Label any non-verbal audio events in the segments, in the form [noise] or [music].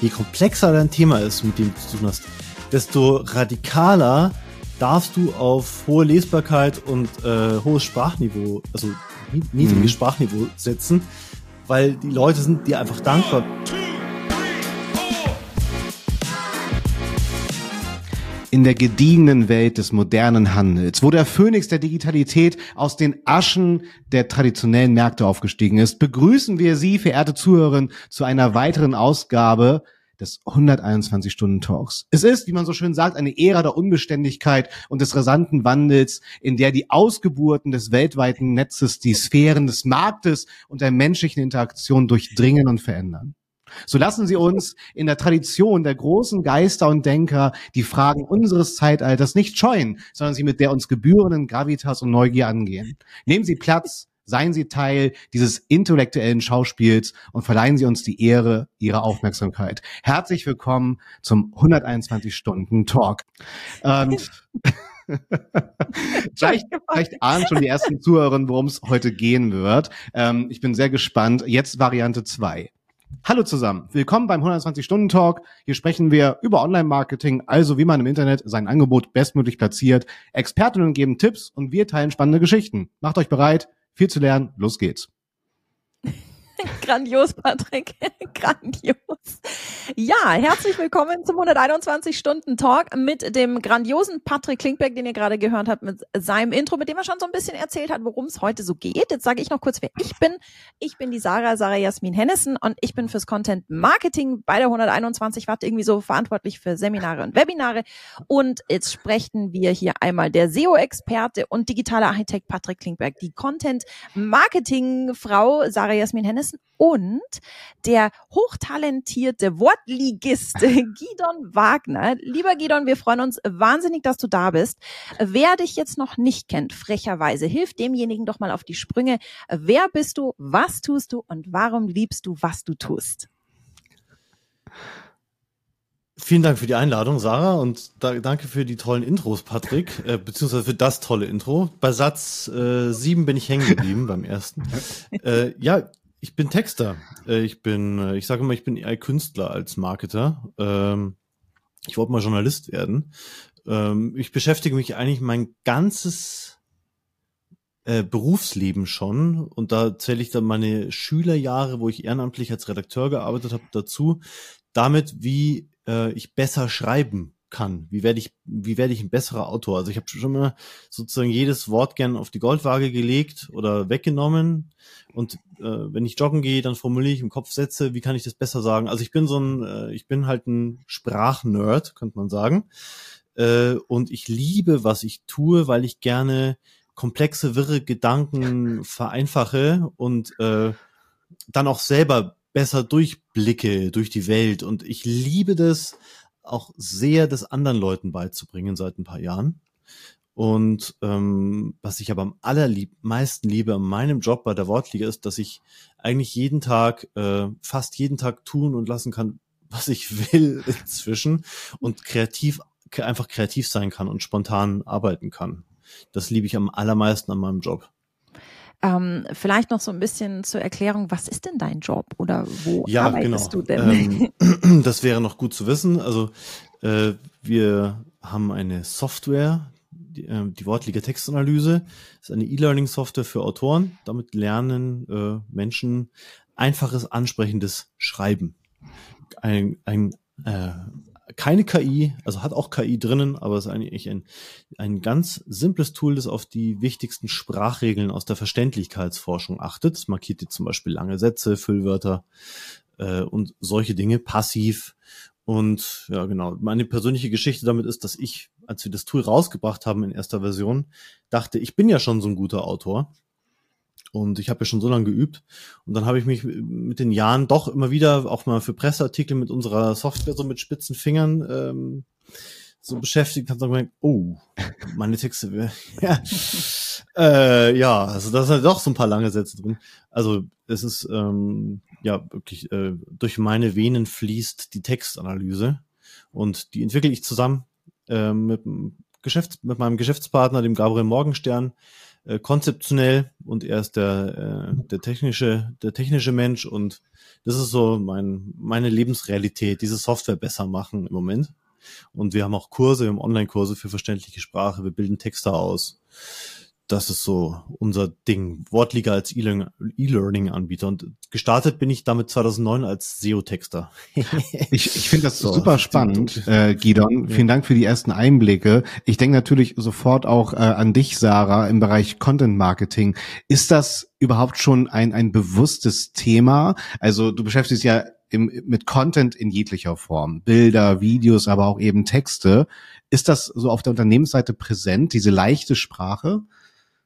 je komplexer dein Thema ist, mit dem du zu tun hast, desto radikaler darfst du auf hohe Lesbarkeit und äh, hohes Sprachniveau, also niedriges mhm. Sprachniveau setzen, weil die Leute sind dir einfach dankbar. In der gediegenen Welt des modernen Handels, wo der Phönix der Digitalität aus den Aschen der traditionellen Märkte aufgestiegen ist, begrüßen wir Sie, verehrte Zuhörerinnen, zu einer weiteren Ausgabe des 121 Stunden Talks. Es ist, wie man so schön sagt, eine Ära der Unbeständigkeit und des rasanten Wandels, in der die Ausgeburten des weltweiten Netzes die Sphären des Marktes und der menschlichen Interaktion durchdringen und verändern. So lassen Sie uns in der Tradition der großen Geister und Denker die Fragen unseres Zeitalters nicht scheuen, sondern sie mit der uns gebührenden Gravitas und Neugier angehen. Nehmen Sie Platz, seien Sie Teil dieses intellektuellen Schauspiels und verleihen Sie uns die Ehre Ihrer Aufmerksamkeit. Herzlich willkommen zum 121 Stunden Talk. Und [laughs] vielleicht, vielleicht ahnen schon die ersten Zuhörerinnen, worum es heute gehen wird. Ähm, ich bin sehr gespannt. Jetzt Variante 2. Hallo zusammen, willkommen beim 120-Stunden-Talk. Hier sprechen wir über Online-Marketing, also wie man im Internet sein Angebot bestmöglich platziert. Expertinnen geben Tipps und wir teilen spannende Geschichten. Macht euch bereit, viel zu lernen, los geht's. [laughs] Grandios, Patrick. [laughs] Grandios. Ja, herzlich willkommen zum 121-Stunden-Talk mit dem grandiosen Patrick Klinkberg, den ihr gerade gehört habt, mit seinem Intro, mit dem er schon so ein bisschen erzählt hat, worum es heute so geht. Jetzt sage ich noch kurz, wer ich bin. Ich bin die Sarah, Sarah Jasmin Hennessen und ich bin fürs Content Marketing bei der 121 Watt irgendwie so verantwortlich für Seminare und Webinare. Und jetzt sprechen wir hier einmal der SEO-Experte und digitale Architekt Patrick Klinkberg, die Content Marketing-Frau Sarah Jasmin Hennessen Johannessen und der hochtalentierte Wortligist [laughs] Gidon Wagner. Lieber Gidon, wir freuen uns wahnsinnig, dass du da bist. Wer dich jetzt noch nicht kennt, frecherweise, hilf demjenigen doch mal auf die Sprünge. Wer bist du? Was tust du? Und warum liebst du, was du tust? Vielen Dank für die Einladung, Sarah, und da, danke für die tollen Intros, Patrick, [laughs] äh, beziehungsweise für das tolle Intro. Bei Satz äh, sieben bin ich hängen geblieben beim ersten. [laughs] Äh, ja, ich bin Texter. Äh, ich bin, äh, ich sage immer, ich bin eher Künstler als Marketer. Ähm, ich wollte mal Journalist werden. Ähm, ich beschäftige mich eigentlich mein ganzes äh, Berufsleben schon und da zähle ich dann meine Schülerjahre, wo ich ehrenamtlich als Redakteur gearbeitet habe, dazu, damit, wie ich besser schreiben kann. Wie werde ich, wie werde ich ein besserer Autor? Also ich habe schon immer sozusagen jedes Wort gern auf die Goldwaage gelegt oder weggenommen. Und äh, wenn ich joggen gehe, dann formuliere ich im Kopf Sätze, wie kann ich das besser sagen? Also ich bin so ein, äh, ich bin halt ein Sprachnerd, könnte man sagen. Äh, und ich liebe, was ich tue, weil ich gerne komplexe, wirre Gedanken vereinfache und äh, dann auch selber besser durchblicke durch die Welt. Und ich liebe das, auch sehr das anderen Leuten beizubringen seit ein paar Jahren. Und ähm, was ich aber am allermeisten liebe an meinem Job bei der Wortliga ist, dass ich eigentlich jeden Tag, äh, fast jeden Tag tun und lassen kann, [laughs] was ich will inzwischen und kreativ, einfach kreativ sein kann und spontan arbeiten kann. Das liebe ich am allermeisten an meinem Job. Ähm, vielleicht noch so ein bisschen zur Erklärung, was ist denn dein Job oder wo ja, arbeitest genau. du denn? Ähm, [laughs] [clears throat] das wäre noch gut zu wissen. Also äh, wir haben eine Software, die, äh, die Wortlige Textanalyse, das ist eine E-Learning-Software für Autoren. Damit lernen äh, Menschen einfaches, ansprechendes Schreiben. Ein, ein äh, keine KI, also hat auch KI drinnen, aber es ist eigentlich ein, ein ganz simples Tool, das auf die wichtigsten Sprachregeln aus der Verständlichkeitsforschung achtet. Es markiert jetzt zum Beispiel lange Sätze, Füllwörter äh, und solche Dinge passiv. Und ja, genau, meine persönliche Geschichte damit ist, dass ich, als wir das Tool rausgebracht haben in erster Version, dachte, ich bin ja schon so ein guter Autor und ich habe ja schon so lange geübt. Und dann habe ich mich mit den Jahren doch immer wieder auch mal für Presseartikel mit unserer Software so mit spitzen Fingern ähm, so beschäftigt. Habe dann gemerkt, oh, meine Texte, [laughs] ja, äh, ja, also da sind halt doch so ein paar lange Sätze drin. Also es ist ähm, ja wirklich äh, durch meine Venen fließt die Textanalyse und die entwickle ich zusammen äh, mit, Geschäfts-, mit meinem Geschäftspartner, dem Gabriel Morgenstern äh, konzeptionell und er ist der, äh, der technische, der technische Mensch und das ist so mein, meine Lebensrealität, diese Software besser machen im Moment. Und wir haben auch Kurse, wir haben Online-Kurse für verständliche Sprache, wir bilden Texte aus das ist so unser Ding. Wortliga als E-Learning-Anbieter. Und gestartet bin ich damit 2009 als SEO-Texter. [laughs] ich ich finde das so, super spannend, äh, Gidon. Ja. Vielen Dank für die ersten Einblicke. Ich denke natürlich sofort auch äh, an dich, Sarah, im Bereich Content Marketing. Ist das überhaupt schon ein, ein bewusstes Thema? Also du beschäftigst ja im, mit Content in jeglicher Form. Bilder, Videos, aber auch eben Texte. Ist das so auf der Unternehmensseite präsent, diese leichte Sprache?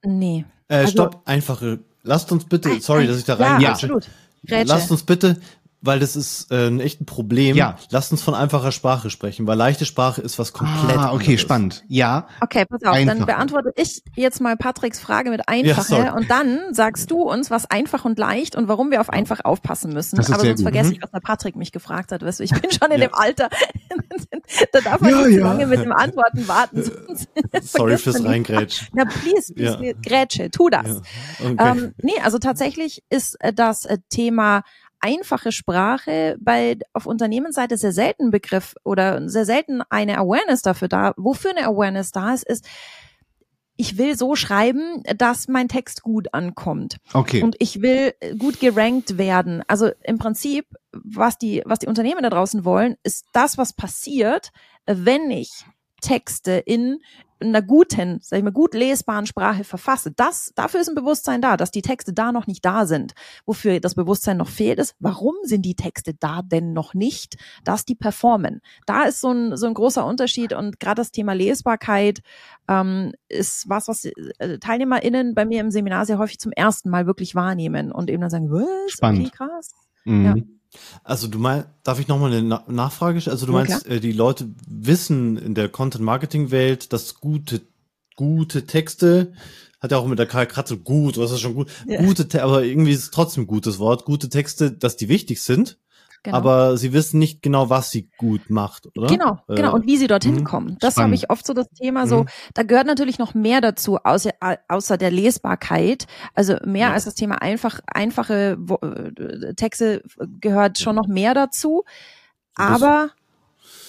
Nee. Äh, also, stopp, einfache. Lasst uns bitte, sorry, dass ich da rein. Ja, absolut. Lasst uns bitte weil das ist äh, ein echtes Problem. Ja. Lasst uns von einfacher Sprache sprechen, weil leichte Sprache ist was komplett Ah, okay, anderes. spannend. Ja. Okay, pass auf, einfach. dann beantworte ich jetzt mal Patricks Frage mit einfache ja, und dann sagst du uns, was einfach und leicht und warum wir auf einfach aufpassen müssen. Das ist Aber sonst gut. vergesse mhm. ich, was der Patrick mich gefragt hat. Weißt du, ich bin schon in ja. dem Alter, [laughs] da darf man ja, nicht ja. lange mit dem Antworten warten. [laughs] Sorry fürs Reingrätschen. Na, please, please, ja. Grätsche, tu das. Okay. Ähm, nee, also tatsächlich ist äh, das äh, Thema einfache Sprache bei auf Unternehmensseite sehr selten Begriff oder sehr selten eine Awareness dafür da. Wofür eine Awareness da ist, ist, ich will so schreiben, dass mein Text gut ankommt. Okay. Und ich will gut gerankt werden. Also im Prinzip, was die, was die Unternehmen da draußen wollen, ist das, was passiert, wenn ich Texte in einer guten, sag ich mal, gut lesbaren Sprache verfasse. Das, dafür ist ein Bewusstsein da, dass die Texte da noch nicht da sind. Wofür das Bewusstsein noch fehlt, ist, warum sind die Texte da denn noch nicht, dass die performen? Da ist so ein, so ein großer Unterschied und gerade das Thema Lesbarkeit ähm, ist was, was äh, TeilnehmerInnen bei mir im Seminar sehr häufig zum ersten Mal wirklich wahrnehmen und eben dann sagen, was? Spannend. Okay, krass. Mhm. Ja. Also du meinst, darf ich nochmal eine Nachfrage stellen? Also du meinst, äh, die Leute wissen in der Content-Marketing-Welt, dass gute, gute Texte, hat ja auch mit der Karl Kratze gut, was ist schon gut, Ja. gute, Te- aber irgendwie ist es trotzdem ein gutes Wort, gute Texte, dass die wichtig sind, Genau. aber sie wissen nicht genau, was sie gut macht, oder? Genau, Äh, genau. Und wie sie dorthin mhm. kommen. Das habe ich oft so das Thema so, Mhm. da gehört natürlich noch mehr dazu, außer, außer der Lesbarkeit. Also mehr Ja. als das Thema einfach, einfache äh, Texte gehört schon noch mehr dazu. Aber das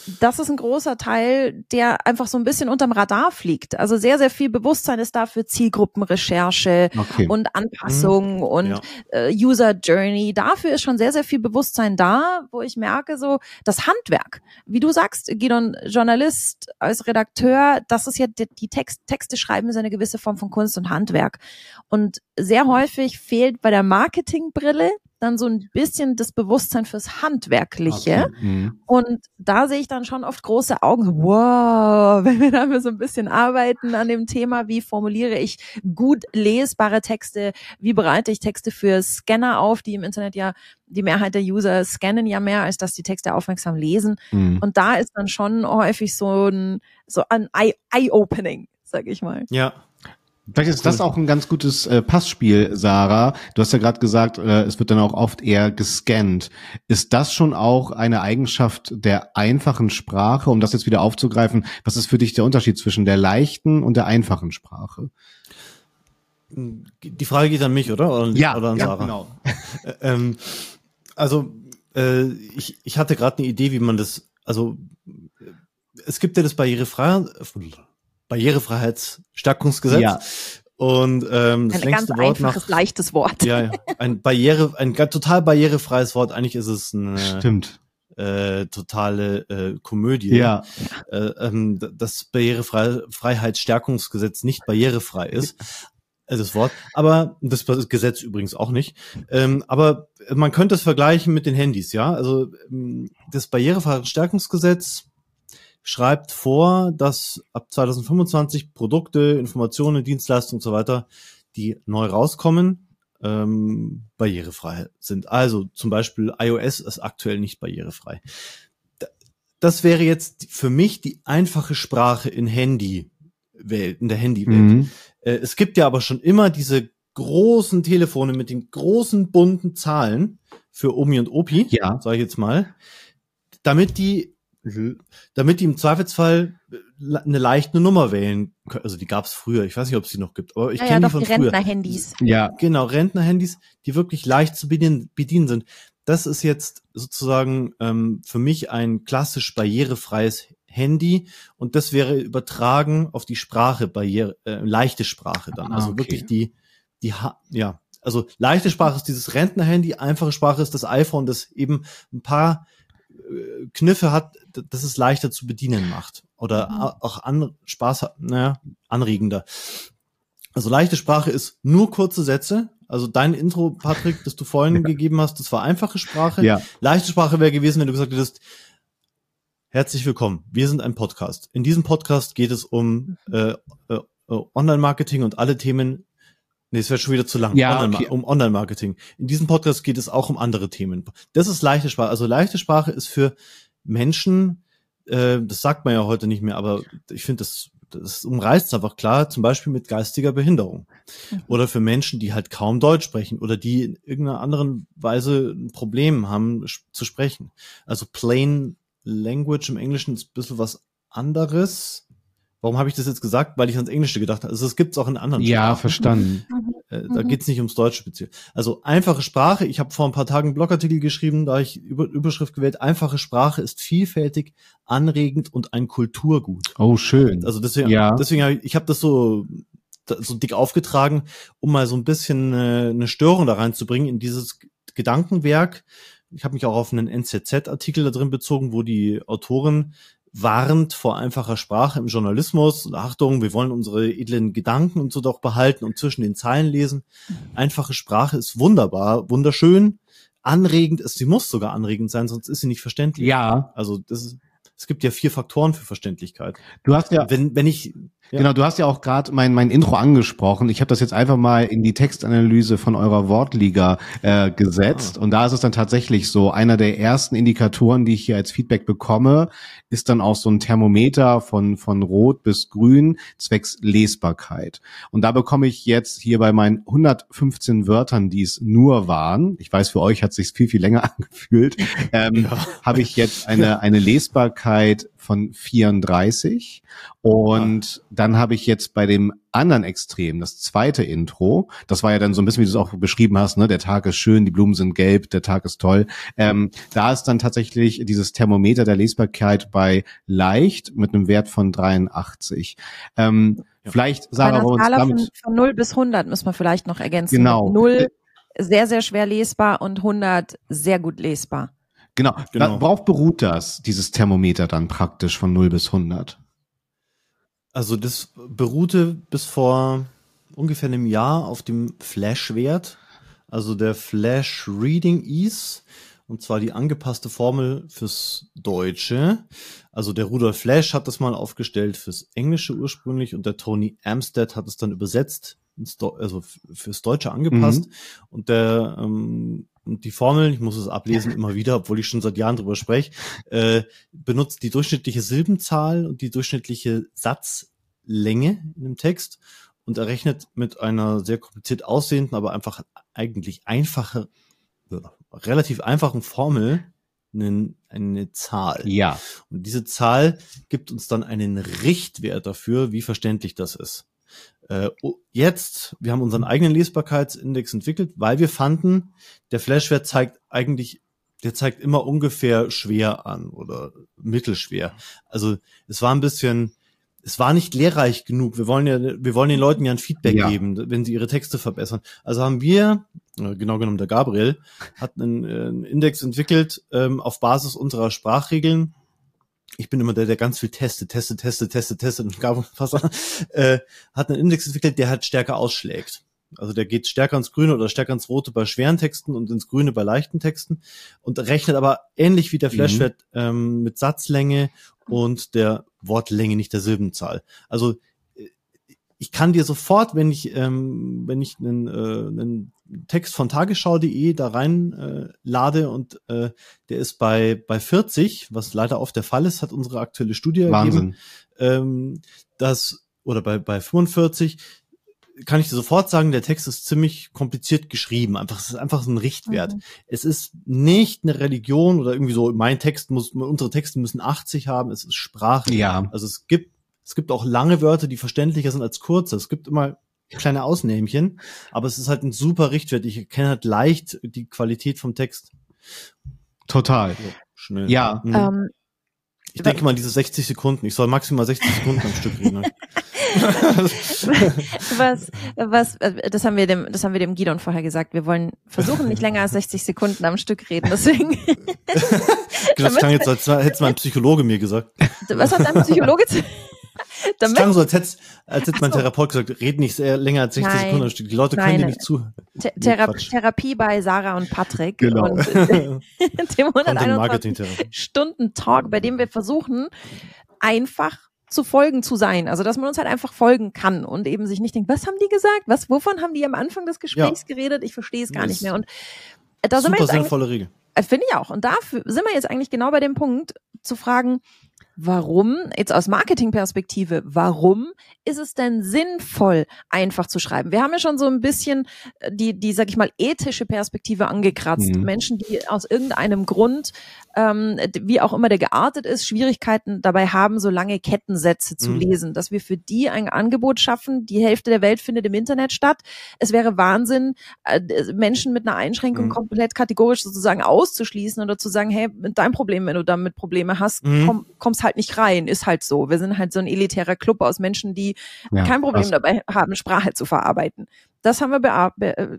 ist ein großer Teil, der einfach so ein bisschen unterm Radar fliegt. Also sehr, sehr viel Bewusstsein ist da für Zielgruppenrecherche Okay. und Anpassung und Ja. äh, User Journey. Dafür ist schon sehr, sehr viel Bewusstsein da, wo ich merke, so das Handwerk. Wie du sagst, Gidon, Journalist als Redakteur, das ist ja die, die Text, Texte schreiben ist eine gewisse Form von Kunst und Handwerk. Und sehr häufig fehlt bei der Marketingbrille dann so ein bisschen das Bewusstsein fürs Handwerkliche. Okay. Mhm. Und da sehe ich dann schon oft große Augen. Wow, [laughs] wenn wir da mal so ein bisschen arbeiten an dem Thema, wie formuliere ich gut lesbare Texte, wie bereite ich Texte für Scanner auf, die im Internet ja, die Mehrheit der User scannen ja mehr, als dass die Texte aufmerksam lesen. Mhm. Und da ist dann schon häufig so ein, so ein Eye- Eye-Opening, sag ich mal. Ja. Vielleicht ist das auch ein ganz gutes äh, Passspiel, Sarah. Du hast ja gerade gesagt, äh, es wird dann auch oft eher gescannt. Ist das schon auch eine Eigenschaft der einfachen Sprache, um das jetzt wieder aufzugreifen? Was ist für dich der Unterschied zwischen der leichten und der einfachen Sprache? Die Frage geht an mich, oder? Oder, oder an Sarah? genau. [laughs] Äh, ähm, also äh, ich, ich hatte gerade eine Idee, wie man das, also es gibt ja das Barrierefreiheit, Barrierefreiheitsstärkungsgesetz Ja. und ähm, das Ein ganz längste Wort einfaches, nach leichtes Wort. ja, ja, ein Barriere, ein total barrierefreies Wort. Eigentlich ist es eine Stimmt. äh, totale äh, Komödie. Ja. äh, ähm, das Barrierefreiheitsstärkungsgesetz nicht barrierefrei ist. äh, Das Wort, aber das Gesetz übrigens auch nicht. Ähm, aber man könnte es vergleichen mit den Handys, ja. Also ähm, das Barrierefreiheitsstärkungsgesetz schreibt vor, dass ab 2025 Produkte, Informationen, Dienstleistungen und so weiter, die neu rauskommen, ähm, barrierefrei sind. Also zum Beispiel iOS ist aktuell nicht barrierefrei. Da- Das wäre jetzt für mich die einfache Sprache in Handy-Welt, in der Handywelt. Mhm. Äh, Es gibt ja aber schon immer diese großen Telefone mit den großen bunten Zahlen für Omi und Opi, Ja. sage ich jetzt mal, damit die damit die im Zweifelsfall äh, eine leichte Nummer wählen können. Also die gab es früher. Ich weiß nicht, ob es die noch gibt, aber ich Ja, kenne ja, die von die früher. Rentner-Handys. Ja, Genau, Rentnerhandys, die wirklich leicht zu bedienen, bedienen sind. Das ist jetzt sozusagen ähm, für mich ein klassisch barrierefreies Handy und das wäre übertragen auf die Sprache, Barriere, äh, leichte Sprache dann. Ah, Also okay. wirklich die, die, Ha- ja, also leichte Sprache ist dieses Rentnerhandy, einfache Sprache ist das iPhone, das eben ein paar Kniffe hat, dass es leichter zu bedienen macht oder Mhm. auch an, Spaß, hat, naja, anregender. Also leichte Sprache ist nur kurze Sätze. Also dein Intro, Patrick, das du vorhin [laughs] gegeben hast, das war einfache Sprache. ja. Leichte Sprache wäre gewesen, wenn du gesagt hättest, herzlich willkommen, wir sind ein Podcast. In diesem Podcast geht es um äh, äh, äh, Online-Marketing und alle Themen. Nee, es wäre schon wieder zu lang. Ja, Online okay. Um Online-Marketing. In diesem Podcast geht es auch um andere Themen. Das ist leichte Sprache. Also leichte Sprache ist für Menschen, äh, das sagt man ja heute nicht mehr, aber ich finde, das, das umreißt einfach klar, zum Beispiel mit geistiger Behinderung. Mhm. Oder für Menschen, die halt kaum Deutsch sprechen oder die in irgendeiner anderen Weise ein Problem haben zu sprechen. Also plain language im Englischen ist ein bisschen was anderes. Warum habe ich das jetzt gesagt? Weil ich ans Englische gedacht habe. Also es gibt es auch in anderen Ja, Sprachen. verstanden. Äh, da Mhm. geht's nicht ums Deutsche speziell. Also einfache Sprache. Ich habe vor ein paar Tagen einen Blogartikel geschrieben, da hab ich über, Überschrift gewählt. Einfache Sprache ist vielfältig, anregend und ein Kulturgut. Oh, schön. Also deswegen, Ja. deswegen habe ich, ich habe das so so dick aufgetragen, um mal so ein bisschen äh, eine Störung da reinzubringen in dieses Gedankenwerk. Ich habe mich auch auf einen NZZ-Artikel da drin bezogen, wo die Autorin warnt vor einfacher Sprache im Journalismus. Und Achtung, wir wollen unsere edlen Gedanken und so doch behalten und zwischen den Zeilen lesen. Einfache Sprache ist wunderbar, wunderschön, anregend ist, sie muss sogar anregend sein, sonst ist sie nicht verständlich. Ja, Also das ist, es gibt ja vier Faktoren für Verständlichkeit. du hast ja, Wenn, wenn ich, ja. Genau, du hast ja auch gerade mein, mein Intro angesprochen. Ich habe das jetzt einfach mal in die Textanalyse von eurer Wortliga äh, gesetzt. Ah. Und da ist es dann tatsächlich so, einer der ersten Indikatoren, die ich hier als Feedback bekomme, ist dann auch so ein Thermometer von, von Rot bis Grün zwecks Lesbarkeit. Und da bekomme ich jetzt hier bei meinen 115 Wörtern, die es nur waren, ich weiß, für euch hat es sich viel, viel länger [laughs] angefühlt, [laughs] ähm, Ja. habe ich jetzt eine, eine Lesbarkeit von 34 und dann habe ich jetzt bei dem anderen Extrem, das zweite Intro, das war ja dann so ein bisschen, wie du es auch beschrieben hast, ne, der Tag ist schön, die Blumen sind gelb, der Tag ist toll. Ähm, da ist dann tatsächlich dieses Thermometer der Lesbarkeit bei leicht mit einem Wert von 83. Ähm, Ja. Vielleicht, Bei Sarah, einer wir uns Skala von, damit... von 0 bis 100 müssen wir vielleicht noch ergänzen. Genau. 0 sehr, sehr schwer lesbar und 100 sehr gut lesbar. Genau, Genau. worauf beruht das, dieses Thermometer dann praktisch von 0 bis 100? Also das beruhte bis vor ungefähr einem Jahr auf dem Flash-Wert, also der Flash Reading Ease, und zwar die angepasste Formel fürs Deutsche. Also der Rudolf Flash hat das mal aufgestellt fürs Englische ursprünglich und der Tony Amstead hat es dann übersetzt, also fürs Deutsche angepasst. Und der ähm, die Formel, ich muss es ablesen immer wieder, obwohl ich schon seit Jahren drüber spreche, äh, benutzt die durchschnittliche Silbenzahl und die durchschnittliche Satzlänge in dem Text und errechnet mit einer sehr kompliziert aussehenden, aber einfach eigentlich einfache, äh, relativ einfachen Formel einen, eine Zahl. Ja. Und diese Zahl gibt uns dann einen Richtwert dafür, wie verständlich das ist. Äh, oh, jetzt, wir haben unseren eigenen Lesbarkeitsindex entwickelt, weil wir fanden, der Flashwert zeigt eigentlich, der zeigt immer ungefähr schwer an oder mittelschwer. Also es war ein bisschen, es war nicht lehrreich genug. Wir wollen ja, wir wollen den Leuten ja ein Feedback Ja. geben, wenn sie ihre Texte verbessern. Also haben wir, äh, genau genommen der Gabriel, hat einen, äh, einen Index entwickelt ähm, auf Basis unserer Sprachregeln. Ich bin immer der, der ganz viel testet, testet, testet, testet, testet und [laughs] Gabriel Fasser, äh, hat einen Index entwickelt, der halt stärker ausschlägt. Also der geht stärker ins Grüne oder stärker ins Rote bei schweren Texten und ins Grüne bei leichten Texten und rechnet aber ähnlich wie der Mhm. Flashwert ähm, mit Satzlänge und der Wortlänge, nicht der Silbenzahl. Also äh, ich kann dir sofort, wenn ich ähm, wenn ich einen, äh, einen Text von tagesschau.de da rein äh, lade und äh, der ist bei bei 40, was leider oft der Fall ist, hat unsere aktuelle Studie ergeben, Wahnsinn. ähm, dass oder bei bei 45 kann ich dir sofort sagen, der Text ist ziemlich kompliziert geschrieben. Einfach, es ist einfach so ein Richtwert. Mhm. Es ist nicht eine Religion oder irgendwie so, mein Text muss, unsere Texte müssen 80 haben. Es ist Sprache. Ja. Also es gibt, es gibt auch lange Wörter, die verständlicher sind als kurze. Es gibt immer kleine Ausnehmchen, aber es ist halt ein super Richtwert. Ich erkenne halt leicht die Qualität vom Text. Total. So, schnell. Ja. Mhm. Ähm, ich denke mal, diese 60 Sekunden. Ich soll maximal 60 Sekunden am [laughs] Stück reden. Ne? [laughs] was, was, das haben wir dem, das haben wir dem Guidon vorher gesagt. Wir wollen versuchen, nicht länger als 60 Sekunden am Stück reden. Deswegen. [laughs] das klang jetzt, als hätte mein Psychologe mir gesagt. Was hat dein Psychologe zu [laughs] das klang so, als hätte, als hätte mein so. Therapeut gesagt, red nicht länger als 60 nein, Sekunden am Stück. Die Leute können dir nicht zuhören. Th Thera Therapie bei Sarah und Patrick. Genau. Und [laughs] dem 121 Stunden Talk, bei dem wir versuchen, einfach zu folgen zu sein. Also, dass man uns halt einfach folgen kann und eben sich nicht denkt, was haben die gesagt? Was, wovon haben die am Anfang des Gesprächs ja. geredet? Ich verstehe es gar das nicht mehr. Und da sind wir jetzt sinnvolle Regel. Äh, finde ich auch. Und dafür sind wir jetzt eigentlich genau bei dem Punkt, zu fragen, Warum, jetzt aus Marketingperspektive, warum ist es denn sinnvoll, einfach zu schreiben? Wir haben ja schon so ein bisschen äh, die, die, sag ich mal, ethische Perspektive angekratzt. Mhm. Menschen, die aus irgendeinem Grund ähm, wie auch immer der geartet ist, Schwierigkeiten dabei haben, so lange Kettensätze zu mhm. lesen, dass wir für die ein Angebot schaffen. Die Hälfte der Welt findet im Internet statt. Es wäre Wahnsinn, äh, Menschen mit einer Einschränkung mhm. komplett kategorisch sozusagen auszuschließen oder zu sagen, hey, mit deinem Problem, wenn du damit Probleme hast, mhm. komm, kommst halt nicht rein, ist halt so. Wir sind halt so ein elitärer Club aus Menschen, die ja, kein Problem dabei haben, Sprache zu verarbeiten. Das haben wir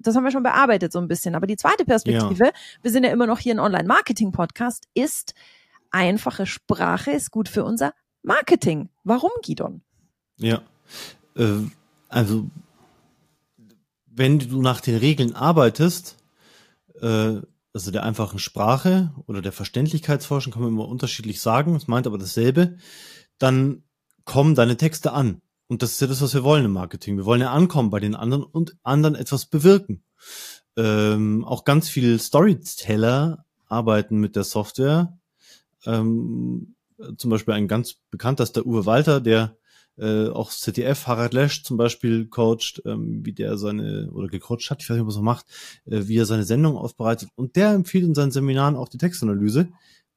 das haben wir schon bearbeitet so ein bisschen. Aber die zweite Perspektive, ja. wir sind ja immer noch hier ein Online-Marketing-Podcast, ist einfache Sprache ist gut für unser Marketing. Warum, Gidon? Ja, äh, also wenn du nach den Regeln arbeitest, äh, also der einfachen Sprache oder der Verständlichkeitsforschung kann man immer unterschiedlich sagen, es meint aber dasselbe, dann kommen deine Texte an. Und das ist ja das, was wir wollen im Marketing. Wir wollen ja ankommen bei den anderen und anderen etwas bewirken. Ähm, auch ganz viele Storyteller arbeiten mit der Software. Ähm, zum Beispiel ein ganz bekannter ist der Uwe Walter, der äh, auch ZDF, Harald Lesch zum Beispiel coacht, ähm, wie der seine, oder gecoacht hat, ich weiß nicht, was er macht, äh, wie er seine Sendung aufbereitet. Und der empfiehlt in seinen Seminaren auch die Textanalyse,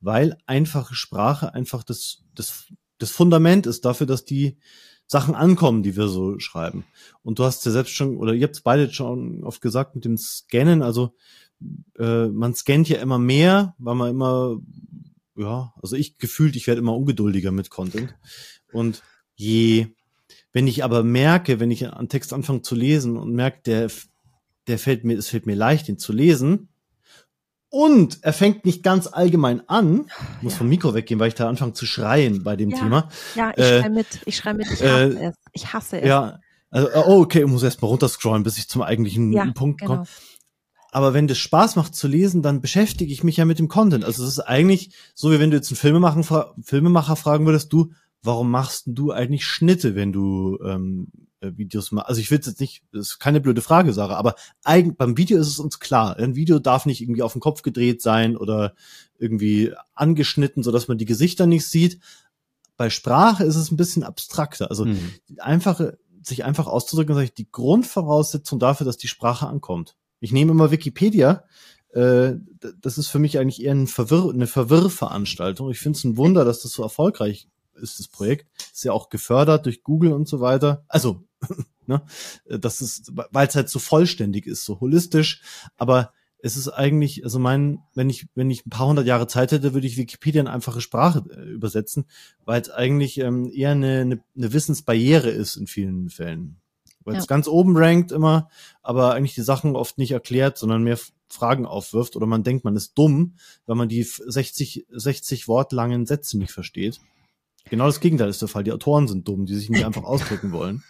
weil einfache Sprache einfach das, das, das Fundament ist dafür, dass die Sachen ankommen, die wir so schreiben. Und du hast ja selbst schon, oder ihr habt beide schon oft gesagt mit dem Scannen, also äh, man scannt ja immer mehr, weil man immer, ja, also ich gefühlt, ich werde immer ungeduldiger mit Content. Und je, wenn ich aber merke, wenn ich einen Text anfange zu lesen und merke, der, der fällt mir, es fällt mir leicht, ihn zu lesen, und er fängt nicht ganz allgemein an, muss ja. vom Mikro weggehen, weil ich da anfange zu schreien bei dem ja. Thema. Ja, ich äh, schreie mit, ich schreie mit, ich hasse äh, es. Ich hasse es. Ja, also, oh, okay, ich muss erst mal runterscrollen, bis ich zum eigentlichen ja, Punkt komme. Aber wenn das Spaß macht zu lesen, dann beschäftige ich mich ja mit dem Content. Also es ist eigentlich so, wie wenn du jetzt einen Filmemacher, Filmemacher fragen würdest, du, warum machst du eigentlich Schnitte, wenn du ähm, äh, Videos machen. Also ich will jetzt nicht, das ist keine blöde Frage, Sarah, aber eigen, beim Video ist es uns klar. Ein Video darf nicht irgendwie auf den Kopf gedreht sein oder irgendwie angeschnitten, so dass man die Gesichter nicht sieht. Bei Sprache ist es ein bisschen abstrakter. Also mhm. einfache, sich einfach auszudrücken, sage ich, die Grundvoraussetzung dafür, dass die Sprache ankommt. Ich nehme immer Wikipedia. Äh, das ist für mich eigentlich eher ein Verwirr eine Verwirrveranstaltung. Ich finde es ein Wunder, dass das so erfolgreich ist, das Projekt. Ist ja auch gefördert durch Google und so weiter. Also [laughs] ne? Das ist, weil es halt so vollständig ist, so holistisch. Aber es ist eigentlich, also mein, wenn ich, wenn ich ein paar hundert Jahre Zeit hätte, würde ich Wikipedia in einfache Sprache äh, übersetzen, weil es eigentlich ähm, eher eine, eine, eine Wissensbarriere ist in vielen Fällen. Weil es ganz oben rankt immer, aber eigentlich die Sachen oft nicht erklärt, sondern mehr Fragen aufwirft oder man denkt, man ist dumm, weil man die 60, 60 wortlangen Sätze nicht versteht. Genau das Gegenteil ist der Fall. Die Autoren sind dumm, die sich nicht einfach [laughs] ausdrücken wollen.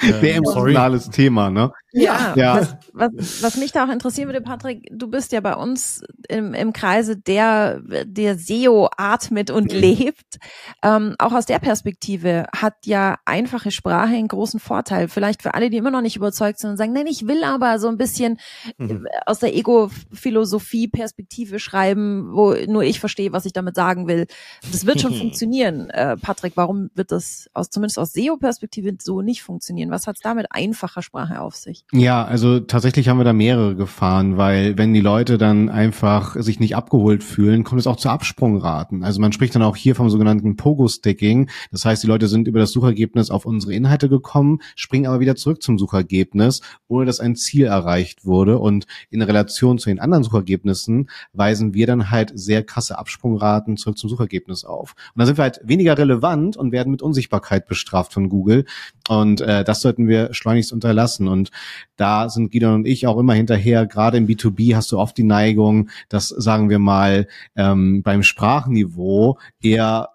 Sehr ähm, emotionales Thema, ne? Ja, ja. Was, was, was mich da auch interessieren würde, Patrick, du bist ja bei uns im, im Kreise der, der SEO atmet und mhm. lebt. Ähm, auch aus der Perspektive hat ja einfache Sprache einen großen Vorteil. Vielleicht für alle, die immer noch nicht überzeugt sind und sagen, nein, ich will aber so ein bisschen mhm. aus der Ego-Philosophie-Perspektive schreiben, wo nur ich verstehe, was ich damit sagen will. Das wird schon [laughs] funktionieren. Äh, Patrick, warum wird das aus, zumindest aus SEO-Perspektive so nicht funktionieren? Was hat es da mit einfacher Sprache auf sich? Ja, also tatsächlich haben wir da mehrere gefahren, weil wenn die Leute dann einfach sich nicht abgeholt fühlen, kommt es auch zu Absprungraten. Also man spricht dann auch hier vom sogenannten Pogo-Sticking. Das heißt, die Leute sind über das Suchergebnis auf unsere Inhalte gekommen, springen aber wieder zurück zum Suchergebnis, ohne dass ein Ziel erreicht wurde. Und in Relation zu den anderen Suchergebnissen weisen wir dann halt sehr krasse Absprungraten zurück zum Suchergebnis auf. Und dann sind wir halt weniger relevant und werden mit Unsichtbarkeit bestraft von Google. Und äh, das sollten wir schleunigst unterlassen. Und da sind Gideon und ich auch immer hinterher. Gerade im B2B hast du oft die Neigung, dass, sagen wir mal, ähm, beim Sprachniveau eher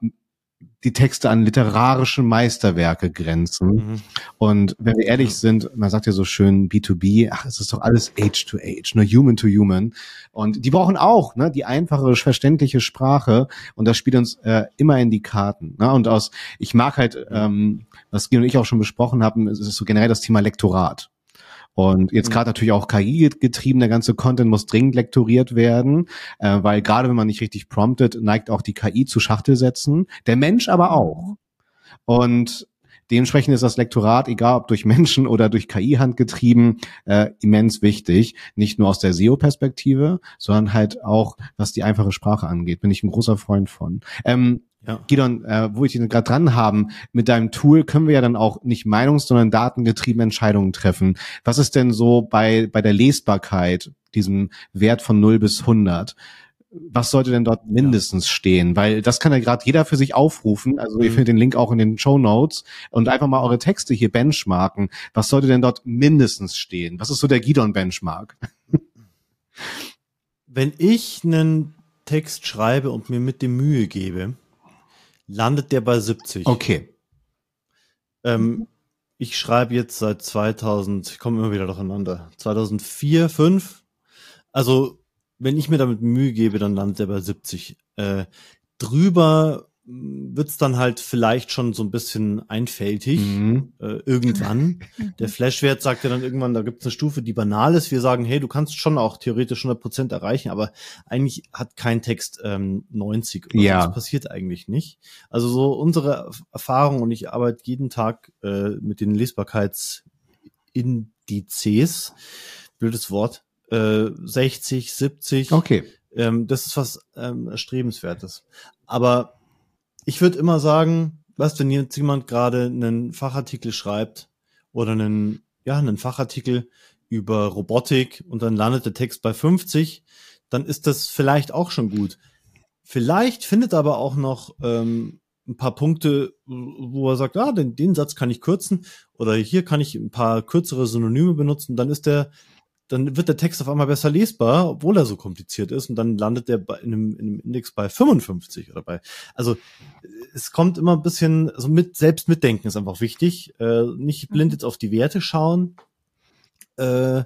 die Texte an literarische Meisterwerke grenzen. Mhm. Und wenn wir ehrlich sind, man sagt ja so schön B2B, ach, es ist doch alles Age to Age, nur Human to Human. Und die brauchen auch ne, die einfache, verständliche Sprache. Und das spielt uns äh, immer in die Karten. Ne? Und aus, ich mag halt, ähm, was Gideon und ich auch schon besprochen haben, ist so generell das Thema Lektorat. Und jetzt mhm. gerade natürlich auch KI getrieben, der ganze Content muss dringend lektoriert werden, äh, weil gerade wenn man nicht richtig promptet, neigt auch die KI zu Schachtelsätzen, der Mensch aber auch. Und dementsprechend ist das Lektorat, egal ob durch Menschen oder durch KI-Hand getrieben, äh, immens wichtig. Nicht nur aus der SEO-Perspektive, sondern halt auch, was die einfache Sprache angeht. Bin ich ein großer Freund von. Ähm, ja. Gidon, äh, wo ich dich gerade dran haben, mit deinem Tool können wir ja dann auch nicht meinungs-, sondern datengetriebene Entscheidungen treffen. Was ist denn so bei, bei der Lesbarkeit, diesem Wert von 0 bis 100? Was sollte denn dort mindestens ja. stehen? Weil das kann ja gerade jeder für sich aufrufen. Also mhm. ihr findet den Link auch in den Show Notes und einfach mal eure Texte hier benchmarken. Was sollte denn dort mindestens stehen? Was ist so der Gidon-Benchmark? Wenn ich einen Text schreibe und mir mit dem Mühe gebe, landet der bei 70. Okay. Ähm, ich schreibe jetzt seit 2000, ich komme immer wieder durcheinander, 2004, 5. Also, wenn ich mir damit Mühe gebe, dann landet der bei 70. Äh, drüber wird's dann halt vielleicht schon so ein bisschen einfältig mhm. äh, irgendwann. [laughs] Der Flashwert sagt ja dann irgendwann, da gibt's eine Stufe, die banal ist. Wir sagen, hey, du kannst schon auch theoretisch 100 Prozent erreichen, aber eigentlich hat kein Text ähm, 90. Oder ja. Das passiert eigentlich nicht. Also so unsere Erfahrung und ich arbeite jeden Tag äh, mit den Lesbarkeitsindizes, blödes Wort, äh, 60, 70. Okay. Ähm, das ist was ähm, erstrebenswertes. Aber ich würde immer sagen, was, wenn jetzt jemand gerade einen Fachartikel schreibt oder einen, ja, einen Fachartikel über Robotik und dann landet der Text bei 50, dann ist das vielleicht auch schon gut. Vielleicht findet aber auch noch ähm, ein paar Punkte, wo er sagt, ah, den, den Satz kann ich kürzen oder hier kann ich ein paar kürzere Synonyme benutzen, dann ist der dann wird der Text auf einmal besser lesbar, obwohl er so kompliziert ist, und dann landet der in einem, in einem Index bei 55 oder bei. Also es kommt immer ein bisschen, also mit selbst mitdenken ist einfach wichtig. Äh, nicht blind jetzt auf die Werte schauen. Äh,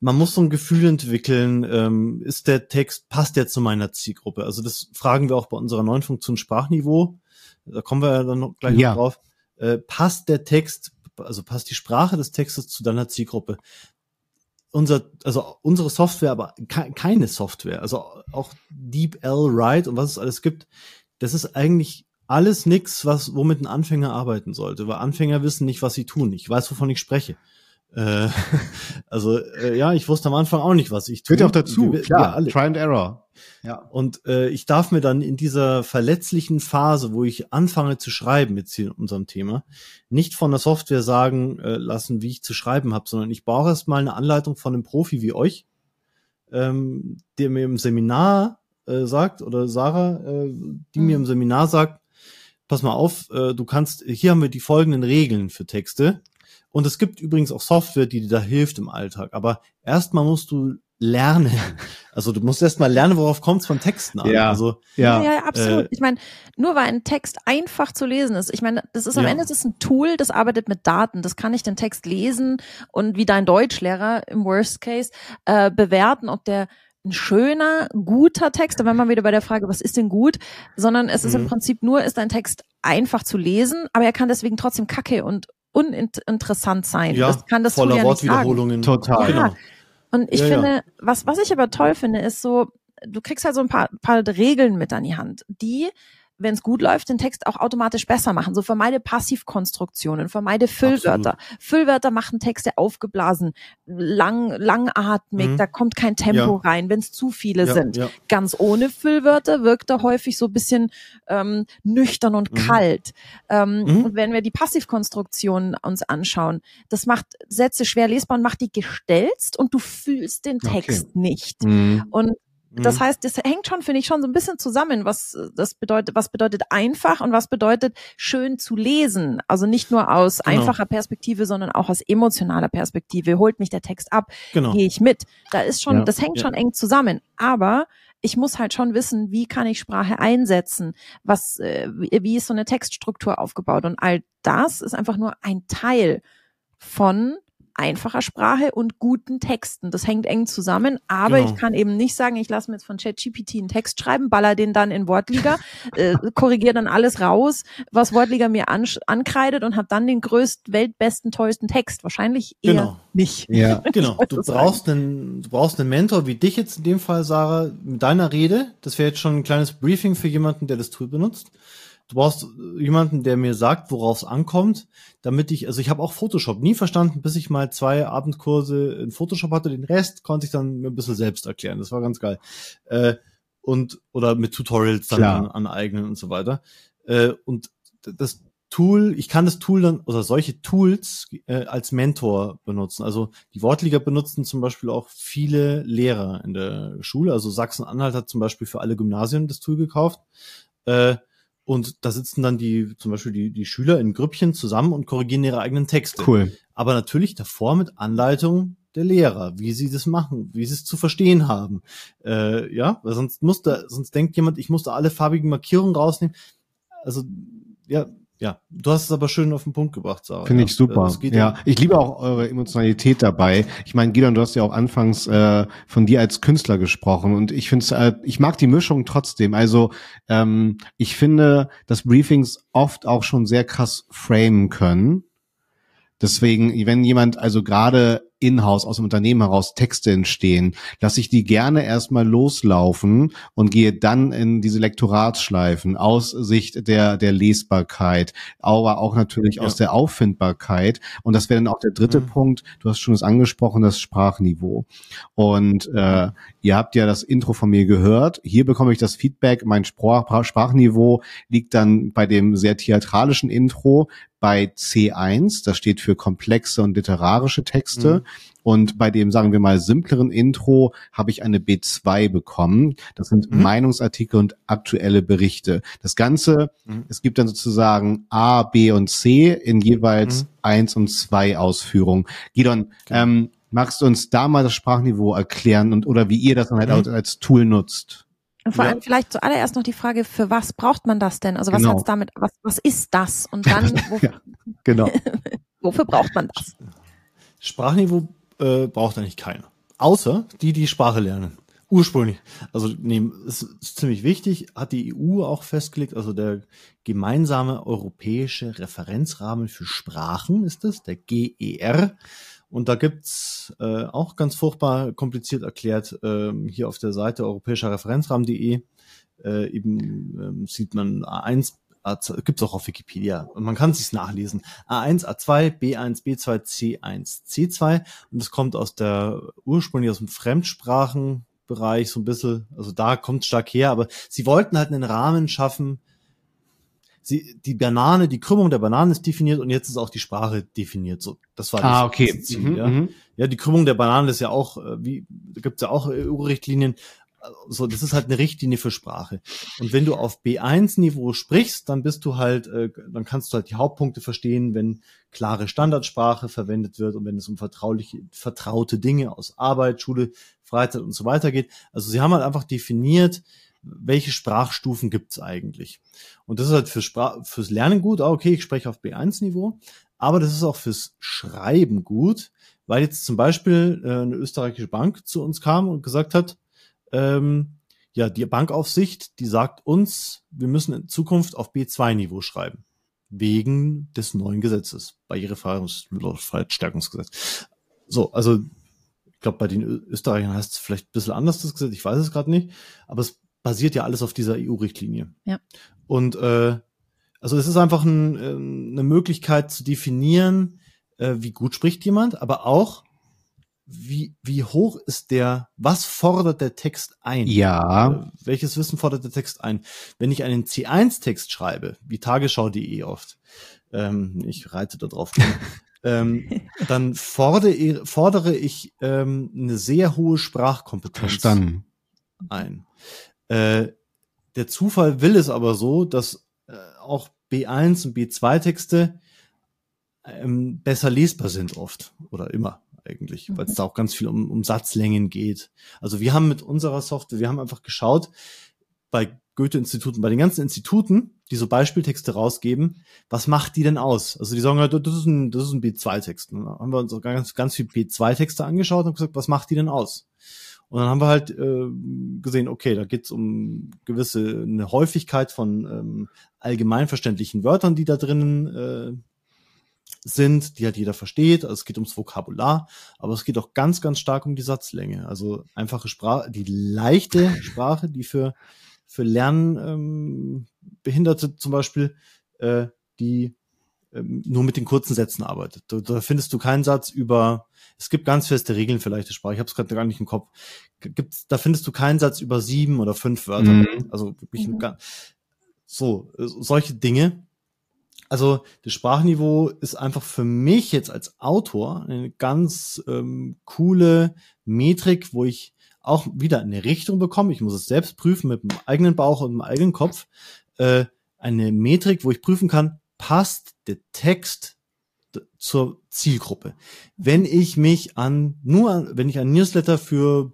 man muss so ein Gefühl entwickeln, ähm, ist der Text, passt der zu meiner Zielgruppe? Also das fragen wir auch bei unserer neuen Funktion Sprachniveau. Da kommen wir ja dann noch gleich ja. drauf. Äh, passt der Text, also passt die Sprache des Textes zu deiner Zielgruppe? Unser, also unsere Software, aber keine Software, also auch DeepL Write und was es alles gibt, das ist eigentlich alles nix, was, womit ein Anfänger arbeiten sollte, weil Anfänger wissen nicht, was sie tun. Ich weiß, wovon ich spreche. Äh, [laughs] also äh, ja, ich wusste am Anfang auch nicht, was ich tue. Gehört auch dazu, wir, klar, alle. Try and Error. Ja. Und äh, ich darf mir dann in dieser verletzlichen Phase, wo ich anfange zu schreiben, jetzt hier in unserem Thema, nicht von der Software sagen äh, lassen, wie ich zu schreiben habe, sondern ich brauche erst mal eine Anleitung von einem Profi wie euch, ähm, der mir im Seminar äh, sagt, oder Sarah, äh, die mhm. mir im Seminar sagt, pass mal auf, äh, du kannst, hier haben wir die folgenden Regeln für Texte. Und es gibt übrigens auch Software, die dir da hilft im Alltag. Aber erstmal musst du lernen. [laughs] Also du musst erst mal lernen, worauf kommt es von Texten an. Ja. Also Ja, Ja. ja, absolut. Äh, ich meine, nur weil ein Text einfach zu lesen ist. Ich meine, das ist am Ja. Ende das ist ein Tool, das arbeitet mit Daten. Das kann ich den Text lesen und wie dein Deutschlehrer im Worst Case äh, bewerten, ob der ein schöner, guter Text, da wären wir wieder bei der Frage, was ist denn gut, sondern es ist im Mhm. Prinzip nur, ist ein Text einfach zu lesen, aber er kann deswegen trotzdem kacke und uninteressant sein. ja, das kann das voller ja nicht sagen. Wortwiederholungen. Total. Ja. Genau. Und ich Ja, ja. finde, was, was ich aber toll finde, ist so, du kriegst halt so ein paar, paar Regeln mit an die Hand, die, wenn es gut läuft, den Text auch automatisch besser machen. So vermeide Passivkonstruktionen, vermeide Füllwörter. Füllwörter machen Texte aufgeblasen, lang, langatmig, Mhm. da kommt kein Tempo Ja. rein, wenn es zu viele Ja, sind. ja. Ganz ohne Füllwörter wirkt er häufig so ein bisschen ähm, nüchtern und Mhm. kalt. Ähm, Mhm. Und wenn wir die Passivkonstruktion uns anschauen, das macht Sätze schwer lesbar und macht die gestelzt und du fühlst den Okay. Text nicht. Mhm. Und das Mhm. heißt, das hängt schon, finde ich, schon so ein bisschen zusammen, was äh, das bedeutet, was bedeutet einfach und was bedeutet schön zu lesen. Also nicht nur aus Genau. einfacher Perspektive, sondern auch aus emotionaler Perspektive. Holt mich der Text ab, genau. gehe ich mit. Da ist schon, Ja. das hängt Ja. schon eng zusammen. Aber ich muss halt schon wissen, wie kann ich Sprache einsetzen? Was, äh, wie, wie ist so eine Textstruktur aufgebaut? Und all das ist einfach nur ein Teil von einfacher Sprache und guten Texten. Das hängt eng zusammen, aber Genau. ich kann eben nicht sagen, ich lasse mir jetzt von ChatGPT einen Text schreiben, baller den dann in Wortliga, [laughs] äh, korrigiere dann alles raus, was Wortliga mir ansch- ankreidet und habe dann den größten, weltbesten, tollsten Text. Wahrscheinlich eher Genau. nicht. Ja. [laughs] Genau, du brauchst einen, du brauchst einen Mentor wie dich jetzt in dem Fall, Sarah, mit deiner Rede. Das wäre jetzt schon ein kleines Briefing für jemanden, der das Tool benutzt. Du brauchst äh, jemanden, der mir sagt, worauf es ankommt, damit ich, also ich habe auch Photoshop nie verstanden, bis ich mal zwei Abendkurse in Photoshop hatte. Den Rest konnte ich dann mir ein bisschen selbst erklären. Das war ganz geil. Äh, und oder mit Tutorials dann an, aneignen und so weiter. Äh, und das Tool, ich kann das Tool dann oder solche Tools äh, als Mentor benutzen. Also die Wortliga benutzen zum Beispiel auch viele Lehrer in der Schule. Also Sachsen-Anhalt hat zum Beispiel für alle Gymnasien das Tool gekauft. Äh, und da sitzen dann die, zum Beispiel die, die Schüler in Grüppchen zusammen und korrigieren ihre eigenen Texte. Cool. Aber natürlich davor mit Anleitung der Lehrer, wie sie das machen, wie sie es zu verstehen haben. Äh, ja, weil sonst muss da, sonst denkt jemand, ich muss da alle farbigen Markierungen rausnehmen. Also, ja, ja, du hast es aber schön auf den Punkt gebracht, Sarah. Finde ja. ich super. Es geht Ja, ich liebe auch eure Emotionalität dabei. Ich meine, Gideon, du hast ja auch anfangs äh, von dir als Künstler gesprochen und ich finde, äh, ich mag die Mischung trotzdem. Also ähm, ich finde, dass Briefings oft auch schon sehr krass framen können. Deswegen, wenn jemand also gerade in-house aus dem Unternehmen heraus Texte entstehen, lasse ich die gerne erstmal loslaufen und gehe dann in diese Lektoratsschleifen aus Sicht der, der Lesbarkeit, aber auch natürlich Ja. aus der Auffindbarkeit. Und das wäre dann auch der dritte Mhm. Punkt. Du hast schon das angesprochen, das Sprachniveau. Und äh, ihr habt ja das Intro von mir gehört. Hier bekomme ich das Feedback. Mein Sprach Sprachniveau liegt dann bei dem sehr theatralischen Intro bei C1. Das steht für komplexe und literarische Texte. Mhm. Und bei dem, sagen wir mal, simpleren Intro habe ich eine B2 bekommen. Das sind Mhm. Meinungsartikel und aktuelle Berichte. Das Ganze, Mhm. es gibt dann sozusagen A, B und C in jeweils Mhm. eins und zwei Ausführungen. Gidon, Genau. ähm, magst du uns da mal das Sprachniveau erklären und oder wie ihr das dann halt Mhm. als Tool nutzt? Und vor Ja. allem vielleicht zuallererst noch die Frage, für was braucht man das denn? Also was Genau. hat's damit, was, was ist das? Und dann, [laughs] wo, Ja. Genau. [laughs] wofür braucht man das? Sprachniveau äh, braucht eigentlich keiner. Außer die, die Sprache lernen. Ursprünglich. Also nehmen, ist, ist ziemlich wichtig, hat die EU auch festgelegt, also der gemeinsame europäische Referenzrahmen für Sprachen ist es, der GER. Und da gibt's äh, auch ganz furchtbar kompliziert erklärt, ähm, hier auf der Seite europäischer Referenzrahmen.de äh, eben ähm, sieht man A1, A2, gibt's auch auf Wikipedia. Und man kann sich's nachlesen. A1, A2, B1, B2, C1, C2. Und es kommt aus der, ursprünglich aus dem Fremdsprachenbereich so ein bisschen, also da kommt stark her, aber sie wollten halt einen Rahmen schaffen, Sie, die Banane, die Krümmung der Banane ist definiert und jetzt ist auch die Sprache definiert. So, das war Ah, das, okay. das Ziel, Mhm, ja. mhm. Ja, die Krümmung der Banane ist ja auch, äh, wie, da gibt's ja auch EU-Richtlinien. so, das ist halt eine Richtlinie für Sprache. Und wenn du auf B1-Niveau sprichst, dann bist du halt, äh, dann kannst du halt die Hauptpunkte verstehen, wenn klare Standardsprache verwendet wird und wenn es um vertrauliche, vertraute Dinge aus Arbeit, Schule, Freizeit und so weiter geht. Also sie haben halt einfach definiert, welche Sprachstufen gibt's eigentlich. Und das ist halt für Sprach fürs Lernen gut, ah, okay, ich spreche auf B1-Niveau, aber das ist auch fürs Schreiben gut, weil jetzt zum Beispiel äh, eine österreichische Bank zu uns kam und gesagt hat, ähm, ja, die Bankaufsicht, die sagt uns, wir müssen in Zukunft auf B2-Niveau schreiben. Wegen des neuen Gesetzes, Barrierefreiheitsstärkungsgesetz. So, also ich glaube, bei den Österreichern heißt es vielleicht ein bisschen anders, das Gesetz, ich weiß es gerade nicht, aber es basiert ja alles auf dieser EU-Richtlinie. Ja. Und äh, also es ist einfach ein, äh, eine Möglichkeit zu definieren, äh, wie gut spricht jemand, aber auch, wie, wie hoch ist der, was fordert der Text ein? Ja. Äh, welches Wissen fordert der Text ein? Wenn ich einen C1-Text schreibe, wie Tagesschau.de oft, ähm, ich reite da drauf, [laughs] ähm, dann fordere, fordere ich ähm, eine sehr hohe Sprachkompetenz Verstanden. ein. Äh, der Zufall will es aber so, dass äh, auch B1 und B2-Texte ähm, besser lesbar sind oft oder immer eigentlich, mhm. weil es da auch ganz viel um, um Satzlängen geht. Also wir haben mit unserer Software, wir haben einfach geschaut, bei Goethe-Instituten, bei den ganzen Instituten, die so Beispieltexte rausgeben, was macht die denn aus? Also die sagen halt, das ist ein, das ist ein B2-Text. Dann haben wir uns auch ganz, ganz viel B2-Texte angeschaut und gesagt, was macht die denn aus? Und dann haben wir halt äh, gesehen, okay, da geht's um gewisse eine Häufigkeit von ähm, allgemeinverständlichen Wörtern, die da drinnen äh, sind, die halt jeder versteht. Also es geht ums Vokabular, aber es geht auch ganz, ganz stark um die Satzlänge. Also einfache Sprache, die leichte Sprache, die für, für Lernbehinderte ähm, zum Beispiel, äh, die ähm, nur mit den kurzen Sätzen arbeitet. Da, da findest du keinen Satz über, es gibt ganz feste Regeln für leichte Sprache, ich habe es gerade gar nicht im Kopf. Gibt's, da findest du keinen Satz über sieben oder fünf Wörter. Mhm. Also wirklich mhm. so, äh, solche Dinge also das Sprachniveau ist einfach für mich jetzt als Autor eine ganz ähm, coole Metrik, wo ich auch wieder eine Richtung bekomme. Ich muss es selbst prüfen mit dem eigenen Bauch und dem eigenen Kopf. Äh, eine Metrik, wo ich prüfen kann, passt der Text zur Zielgruppe. Wenn ich mich an nur an, wenn ich ein Newsletter für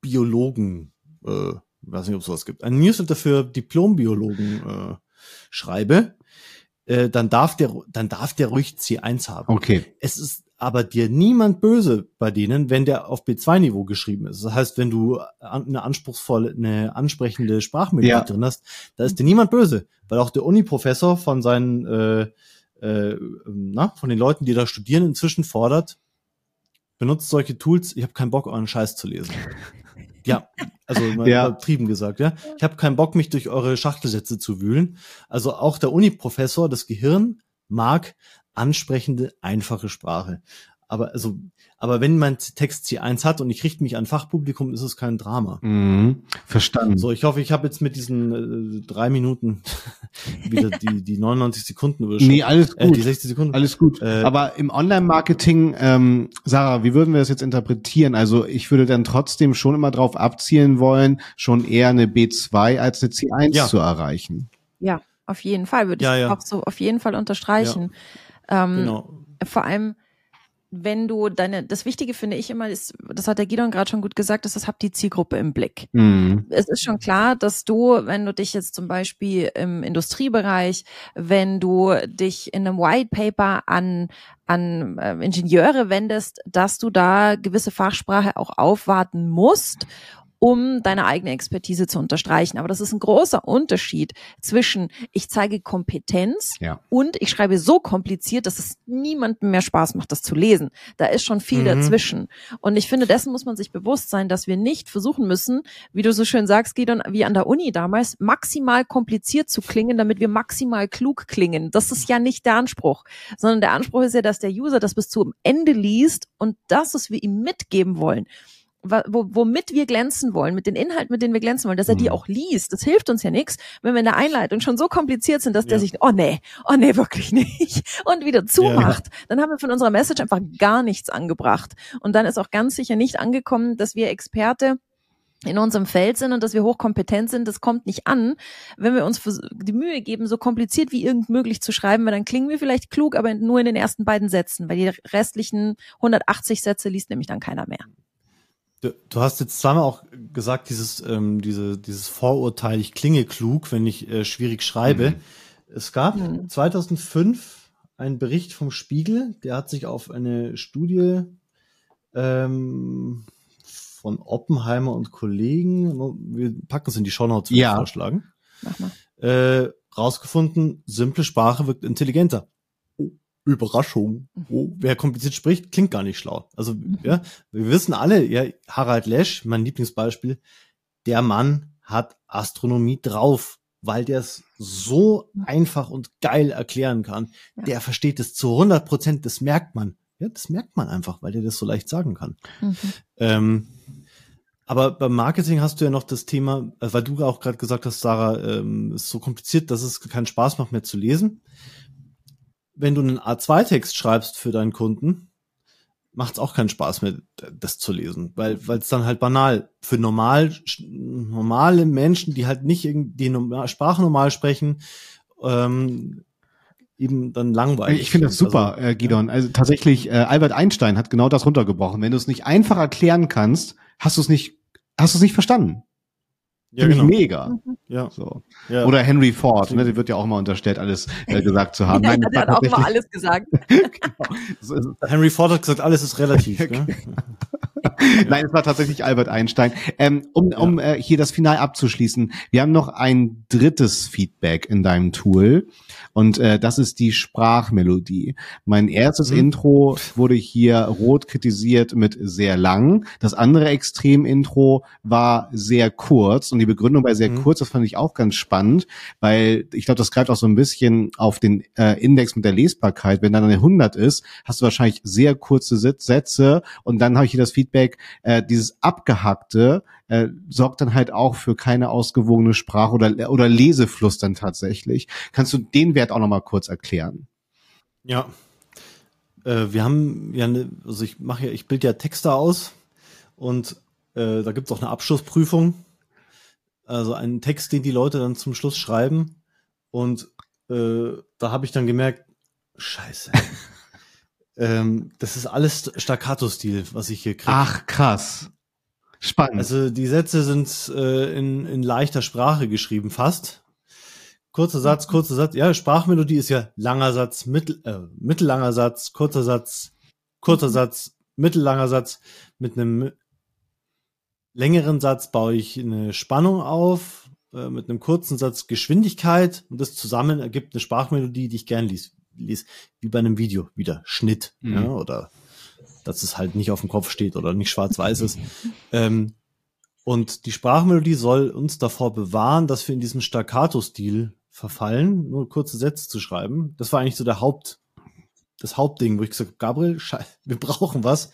Biologen, äh, weiß nicht, ob es sowas gibt, ein Newsletter für Diplombiologen äh, schreibe, äh, dann darf der, dann darf der ruhig C1 haben. Okay. Es ist aber dir niemand böse bei denen, wenn der auf B2-Niveau geschrieben ist. Das heißt, wenn du eine anspruchsvolle, eine ansprechende Sprachmethode ja. drin hast, da ist dir niemand böse, weil auch der Uni-Professor von seinen, äh, äh, na, von den Leuten, die da studieren, inzwischen fordert, benutzt solche Tools, ich habe keinen Bock, euren Scheiß zu lesen. [laughs] Ja, also mal ja. übertrieben gesagt, ja. Ich habe keinen Bock, mich durch eure Schachtelsätze zu wühlen. Also auch der Uni-Professor, das Gehirn mag ansprechende, einfache Sprache. Aber also, aber wenn mein Text C1 hat und ich richte mich an Fachpublikum, ist es kein Drama. Mhm, verstanden. So, ich hoffe, ich habe jetzt mit diesen äh, drei Minuten [laughs] wieder die, die 99 Sekunden überschritten. Nee, alles gut. Äh, die 60 Sekunden. Alles gut. Äh, aber im Online-Marketing, ähm, Sarah, wie würden wir das jetzt interpretieren? Also ich würde dann trotzdem schon immer darauf abzielen wollen, schon eher eine B2 als eine C1 ja. zu erreichen. Ja, auf jeden Fall würde ich ja, ja. auch so auf jeden Fall unterstreichen. Ähm, genau. Vor allem wenn du deine, das Wichtige finde ich immer, ist, das hat der Gidon gerade schon gut gesagt, ist, das habt die Zielgruppe im Blick. Mhm. Es ist schon klar, dass du, wenn du dich jetzt zum Beispiel im Industriebereich, wenn du dich in einem White Paper an an äh, Ingenieure wendest, dass du da gewisse Fachsprache auch aufwarten musst um deine eigene Expertise zu unterstreichen. Aber das ist ein großer Unterschied zwischen ich zeige Kompetenz ja. und ich schreibe so kompliziert, dass es niemandem mehr Spaß macht, das zu lesen. Da ist schon viel mhm. dazwischen. Und ich finde, dessen muss man sich bewusst sein, dass wir nicht versuchen müssen, wie du so schön sagst, Gidon, wie an der Uni damals, maximal kompliziert zu klingen, damit wir maximal klug klingen. Das ist ja nicht der Anspruch, sondern der Anspruch ist ja, dass der User das bis zum Ende liest und das, was wir ihm mitgeben wollen womit wir glänzen wollen, mit den Inhalten, mit denen wir glänzen wollen, dass er die mhm. auch liest. Das hilft uns ja nichts, wenn wir in der Einleitung schon so kompliziert sind, dass ja. der sich, oh nee, oh nee, wirklich nicht, [laughs] und wieder zumacht. Ja. Dann haben wir von unserer Message einfach gar nichts angebracht. Und dann ist auch ganz sicher nicht angekommen, dass wir Experte in unserem Feld sind und dass wir hochkompetent sind, das kommt nicht an. Wenn wir uns die Mühe geben, so kompliziert wie irgend möglich zu schreiben, weil dann klingen wir vielleicht klug, aber nur in den ersten beiden Sätzen, weil die restlichen 180 Sätze liest nämlich dann keiner mehr. Du, du hast jetzt zweimal auch gesagt, dieses, ähm, diese, dieses Vorurteil, ich klinge klug, wenn ich äh, schwierig schreibe. Mhm. Es gab mhm. 2005 einen Bericht vom Spiegel, der hat sich auf eine Studie ähm, von Oppenheimer und Kollegen, wir packen es in die Shownotes, ja. vorschlagen, Mach mal. Äh, rausgefunden, simple Sprache wirkt intelligenter. Überraschung. Oh, wer kompliziert spricht, klingt gar nicht schlau. Also, mhm. ja, wir wissen alle, ja, Harald Lesch, mein Lieblingsbeispiel, der Mann hat Astronomie drauf, weil der es so mhm. einfach und geil erklären kann. Ja. Der versteht es zu 100 Prozent, das merkt man. Ja, das merkt man einfach, weil der das so leicht sagen kann. Mhm. Ähm, aber beim Marketing hast du ja noch das Thema, äh, weil du auch gerade gesagt hast, Sarah, ähm, ist so kompliziert, dass es keinen Spaß macht mehr zu lesen. Wenn du einen A2-Text schreibst für deinen Kunden, macht es auch keinen Spaß mehr, das zu lesen, weil weil es dann halt banal für normal normale Menschen, die halt nicht die Sprache normal sprechen, ähm, eben dann langweilig. Ich finde das super, also, äh, Gidon. Ja. Also tatsächlich, äh, Albert Einstein hat genau das runtergebrochen. Wenn du es nicht einfach erklären kannst, hast du es nicht, hast du es nicht verstanden. Ja, genau. mega. Mhm. Ja. So. ja. Oder Henry Ford, ne, der wird ja auch mal unterstellt, alles äh, gesagt zu haben. [laughs] ja, Nein, der hat auch mal alles gesagt. [laughs] genau. Henry Ford hat gesagt, alles ist relativ. [laughs] ne? Nein, es war tatsächlich Albert Einstein. Ähm, um um äh, hier das Final abzuschließen, wir haben noch ein drittes Feedback in deinem Tool. Und äh, das ist die Sprachmelodie. Mein erstes mhm. Intro wurde hier rot kritisiert mit sehr lang. Das andere Extrem-Intro war sehr kurz. Und die Begründung bei sehr mhm. kurz, das fand ich auch ganz spannend, weil ich glaube, das greift auch so ein bisschen auf den äh, Index mit der Lesbarkeit. Wenn dann eine 100 ist, hast du wahrscheinlich sehr kurze Sätze. Und dann habe ich hier das Feedback, äh, dieses abgehackte, äh, sorgt dann halt auch für keine ausgewogene Sprache oder, oder Lesefluss dann tatsächlich. Kannst du den Wert auch nochmal kurz erklären? Ja. Äh, wir haben ja, eine, also ich mache ja, ich bilde ja Texte aus und äh, da gibt es auch eine Abschlussprüfung. Also einen Text, den die Leute dann zum Schluss schreiben. Und äh, da habe ich dann gemerkt, scheiße. [laughs] ähm, das ist alles Staccato-Stil, was ich hier kriege. Ach, krass. Spannend. Also die Sätze sind äh, in, in leichter Sprache geschrieben, fast. Kurzer Satz, kurzer Satz. Ja, Sprachmelodie ist ja langer Satz, mittel, äh, mittellanger Satz, kurzer Satz, kurzer. Satz, mittellanger Satz. Mit einem längeren Satz baue ich eine Spannung auf, äh, mit einem kurzen Satz Geschwindigkeit und das zusammen ergibt eine Sprachmelodie, die ich gern lies, lies wie bei einem Video, wieder Schnitt mhm. ja, oder dass es halt nicht auf dem Kopf steht oder nicht schwarz-weiß ist. [laughs] ähm, und die Sprachmelodie soll uns davor bewahren, dass wir in diesen Staccato-Stil verfallen, nur kurze Sätze zu schreiben. Das war eigentlich so der Haupt, das Hauptding, wo ich gesagt habe, Gabriel, [laughs] wir brauchen was.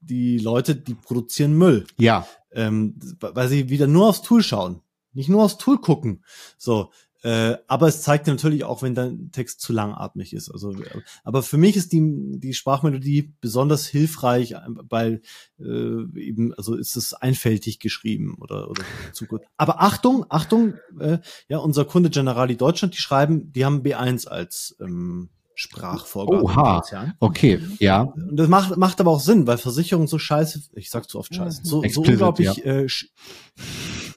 Die Leute, die produzieren Müll. Ja. Ähm, weil sie wieder nur aufs Tool schauen. Nicht nur aufs Tool gucken. So, äh, aber es zeigt natürlich auch, wenn dein Text zu langatmig ist. Also, aber für mich ist die, die Sprachmelodie besonders hilfreich, weil äh, eben, also ist es einfältig geschrieben oder, oder zu gut. Aber Achtung, Achtung, äh, ja, unser Kunde Generali Deutschland, die schreiben, die haben B1 als ähm, Sprachvorgabe. Oha, okay, ja. Und das macht, macht aber auch Sinn, weil Versicherungen so scheiße, ich sag zu oft scheiße, so, so unglaublich ja. äh, sch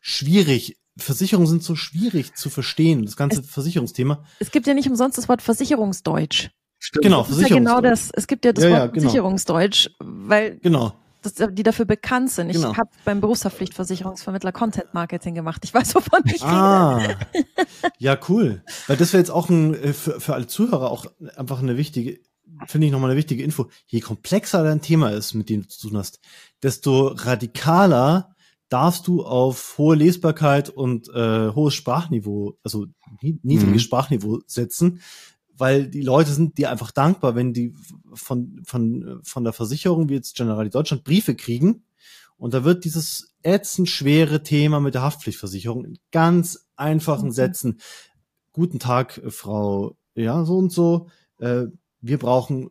schwierig Versicherungen sind so schwierig zu verstehen, das ganze es, Versicherungsthema. Es gibt ja nicht umsonst das Wort Versicherungsdeutsch. Stimmt. Genau, das ist ja genau das. Es gibt ja das ja, Wort ja, genau. Versicherungsdeutsch, weil genau. Das, die dafür bekannt sind. Ich genau. habe beim Berufshaftpflichtversicherungsvermittler Content Marketing gemacht. Ich weiß, wovon ich ah, rede. Ja, cool. Weil das wäre jetzt auch ein, äh, für, für alle Zuhörer auch einfach eine wichtige, finde ich nochmal eine wichtige Info. Je komplexer dein Thema ist, mit dem du zu tun hast, desto radikaler darfst du auf hohe Lesbarkeit und äh, hohes Sprachniveau, also niedriges mhm. Sprachniveau setzen, weil die Leute sind dir einfach dankbar, wenn die von, von, von der Versicherung, wie jetzt Generali Deutschland, Briefe kriegen. Und da wird dieses ätzend schwere Thema mit der Haftpflichtversicherung in ganz einfachen mhm. Sätzen. Guten Tag, Frau, ja, so und so. Äh, wir brauchen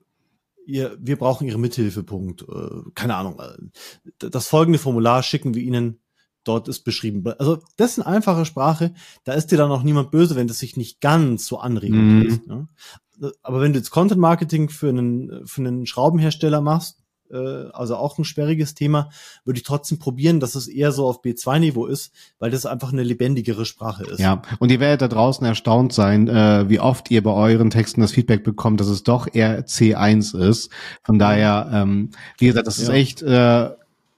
ihr, wir brauchen Ihre Mithilfepunkt. Äh, keine Ahnung. Äh, das folgende Formular schicken wir Ihnen dort ist beschrieben. Also das ist eine einfache Sprache, da ist dir dann auch niemand böse, wenn das sich nicht ganz so anregend Mhm. ist. Ne? Aber wenn du jetzt Content Marketing für einen, für einen Schraubenhersteller machst, also auch ein sperriges Thema, würde ich trotzdem probieren, dass es eher so auf B2-Niveau ist, weil das einfach eine lebendigere Sprache ist. Ja, und ihr werdet da draußen erstaunt sein, äh, wie oft ihr bei euren Texten das Feedback bekommt, dass es doch eher C1 ist. Von daher, ähm, wie gesagt, das ist Ja. echt, äh,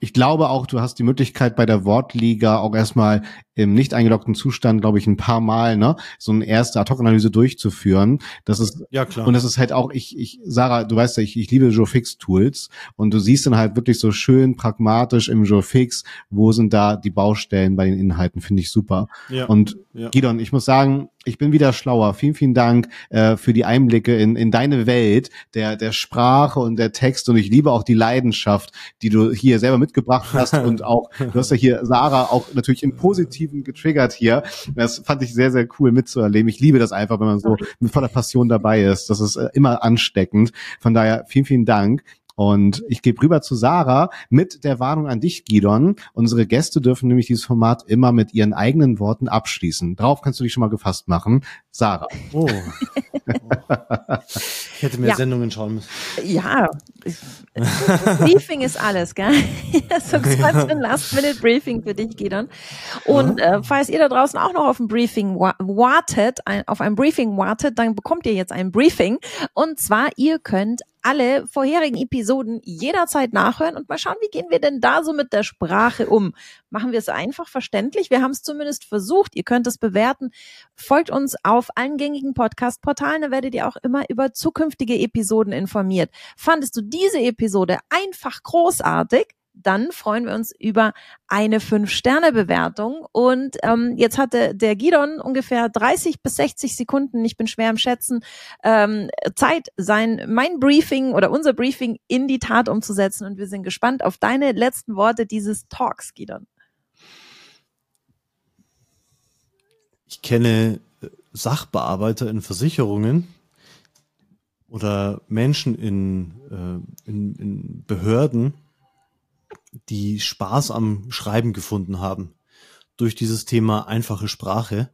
ich glaube auch, du hast die Möglichkeit bei der Wortliga auch erstmal im nicht eingeloggten Zustand, glaube ich, ein paar Mal, ne, so eine erste Ad-Hoc-Analyse durchzuführen. Das ist Ja, klar. und das ist halt auch, ich, ich, Sarah, du weißt ja, ich, ich liebe JoFix-Tools und du siehst dann halt wirklich so schön pragmatisch im JoFix, wo sind da die Baustellen bei den Inhalten, finde ich super. ja. Und ja. Gidon, ich muss sagen, ich bin wieder schlauer. Vielen, vielen Dank äh, für die Einblicke in, in deine Welt der, der Sprache und der Text. Und ich liebe auch die Leidenschaft, die du hier selber mitgebracht hast. [laughs] und auch, du hast ja hier Sarah auch natürlich im Positiven getriggert hier. Das fand ich sehr, sehr cool mitzuerleben. Ich liebe das einfach, wenn man so mit voller Passion dabei ist. Das ist äh, immer ansteckend. Von daher vielen, vielen Dank. Und ich gebe rüber zu Sarah mit der Warnung an dich, Gidon. Unsere Gäste dürfen nämlich dieses Format immer mit ihren eigenen Worten abschließen. Darauf kannst du dich schon mal gefasst machen. Sarah. Oh. ich hätte mehr Ja. Sendungen schauen müssen. Ja, Briefing ist alles, gell? [laughs] so [laughs] ein Last-Minute-Briefing für dich, Gideon. Und äh, falls ihr da draußen auch noch auf ein Briefing wa wartet, ein, auf ein Briefing wartet, dann bekommt ihr jetzt ein Briefing. Und zwar, ihr könnt alle vorherigen Episoden jederzeit nachhören und mal schauen, wie gehen wir denn da so mit der Sprache um? Machen wir es einfach verständlich? Wir haben es zumindest versucht. Ihr könnt es bewerten. Folgt uns auf allen gängigen Podcast-Portalen. Da werdet ihr auch immer über zukünftige Episoden informiert. Fandest du diese Episode einfach großartig? Dann freuen wir uns über eine 5-Sterne-Bewertung. Und ähm, jetzt hatte der Gidon ungefähr 30 bis 60 Sekunden, ich bin schwer im Schätzen, ähm, Zeit, sein mein Briefing oder unser Briefing in die Tat umzusetzen. Und wir sind gespannt auf deine letzten Worte dieses Talks, Gidon. Ich kenne äh, Sachbearbeiter in Versicherungen oder Menschen in, äh, in, in Behörden, die Spaß am Schreiben gefunden haben durch dieses Thema einfache Sprache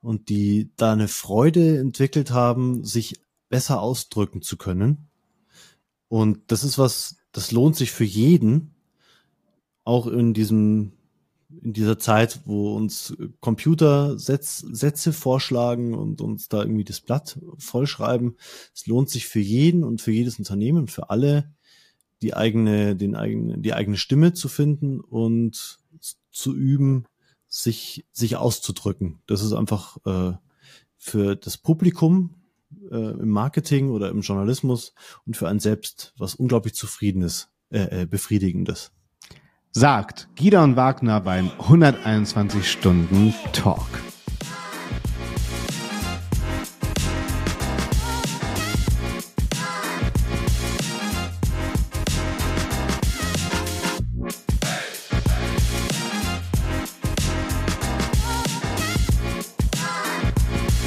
und die da eine Freude entwickelt haben, sich besser ausdrücken zu können. Und das ist was, das lohnt sich für jeden, auch in diesem in dieser Zeit, wo uns Computer Sätz, Sätze vorschlagen und uns da irgendwie das Blatt vollschreiben. Es lohnt sich für jeden und für jedes Unternehmen für alle, die eigene, den eigene, die eigene Stimme zu finden und zu üben, sich, sich auszudrücken. Das ist einfach äh, für das Publikum äh, im Marketing oder im Journalismus und für einen selbst was unglaublich zufriedenes, äh, äh, befriedigendes. Sagt Gidon Wagner beim 121 Stunden Talk.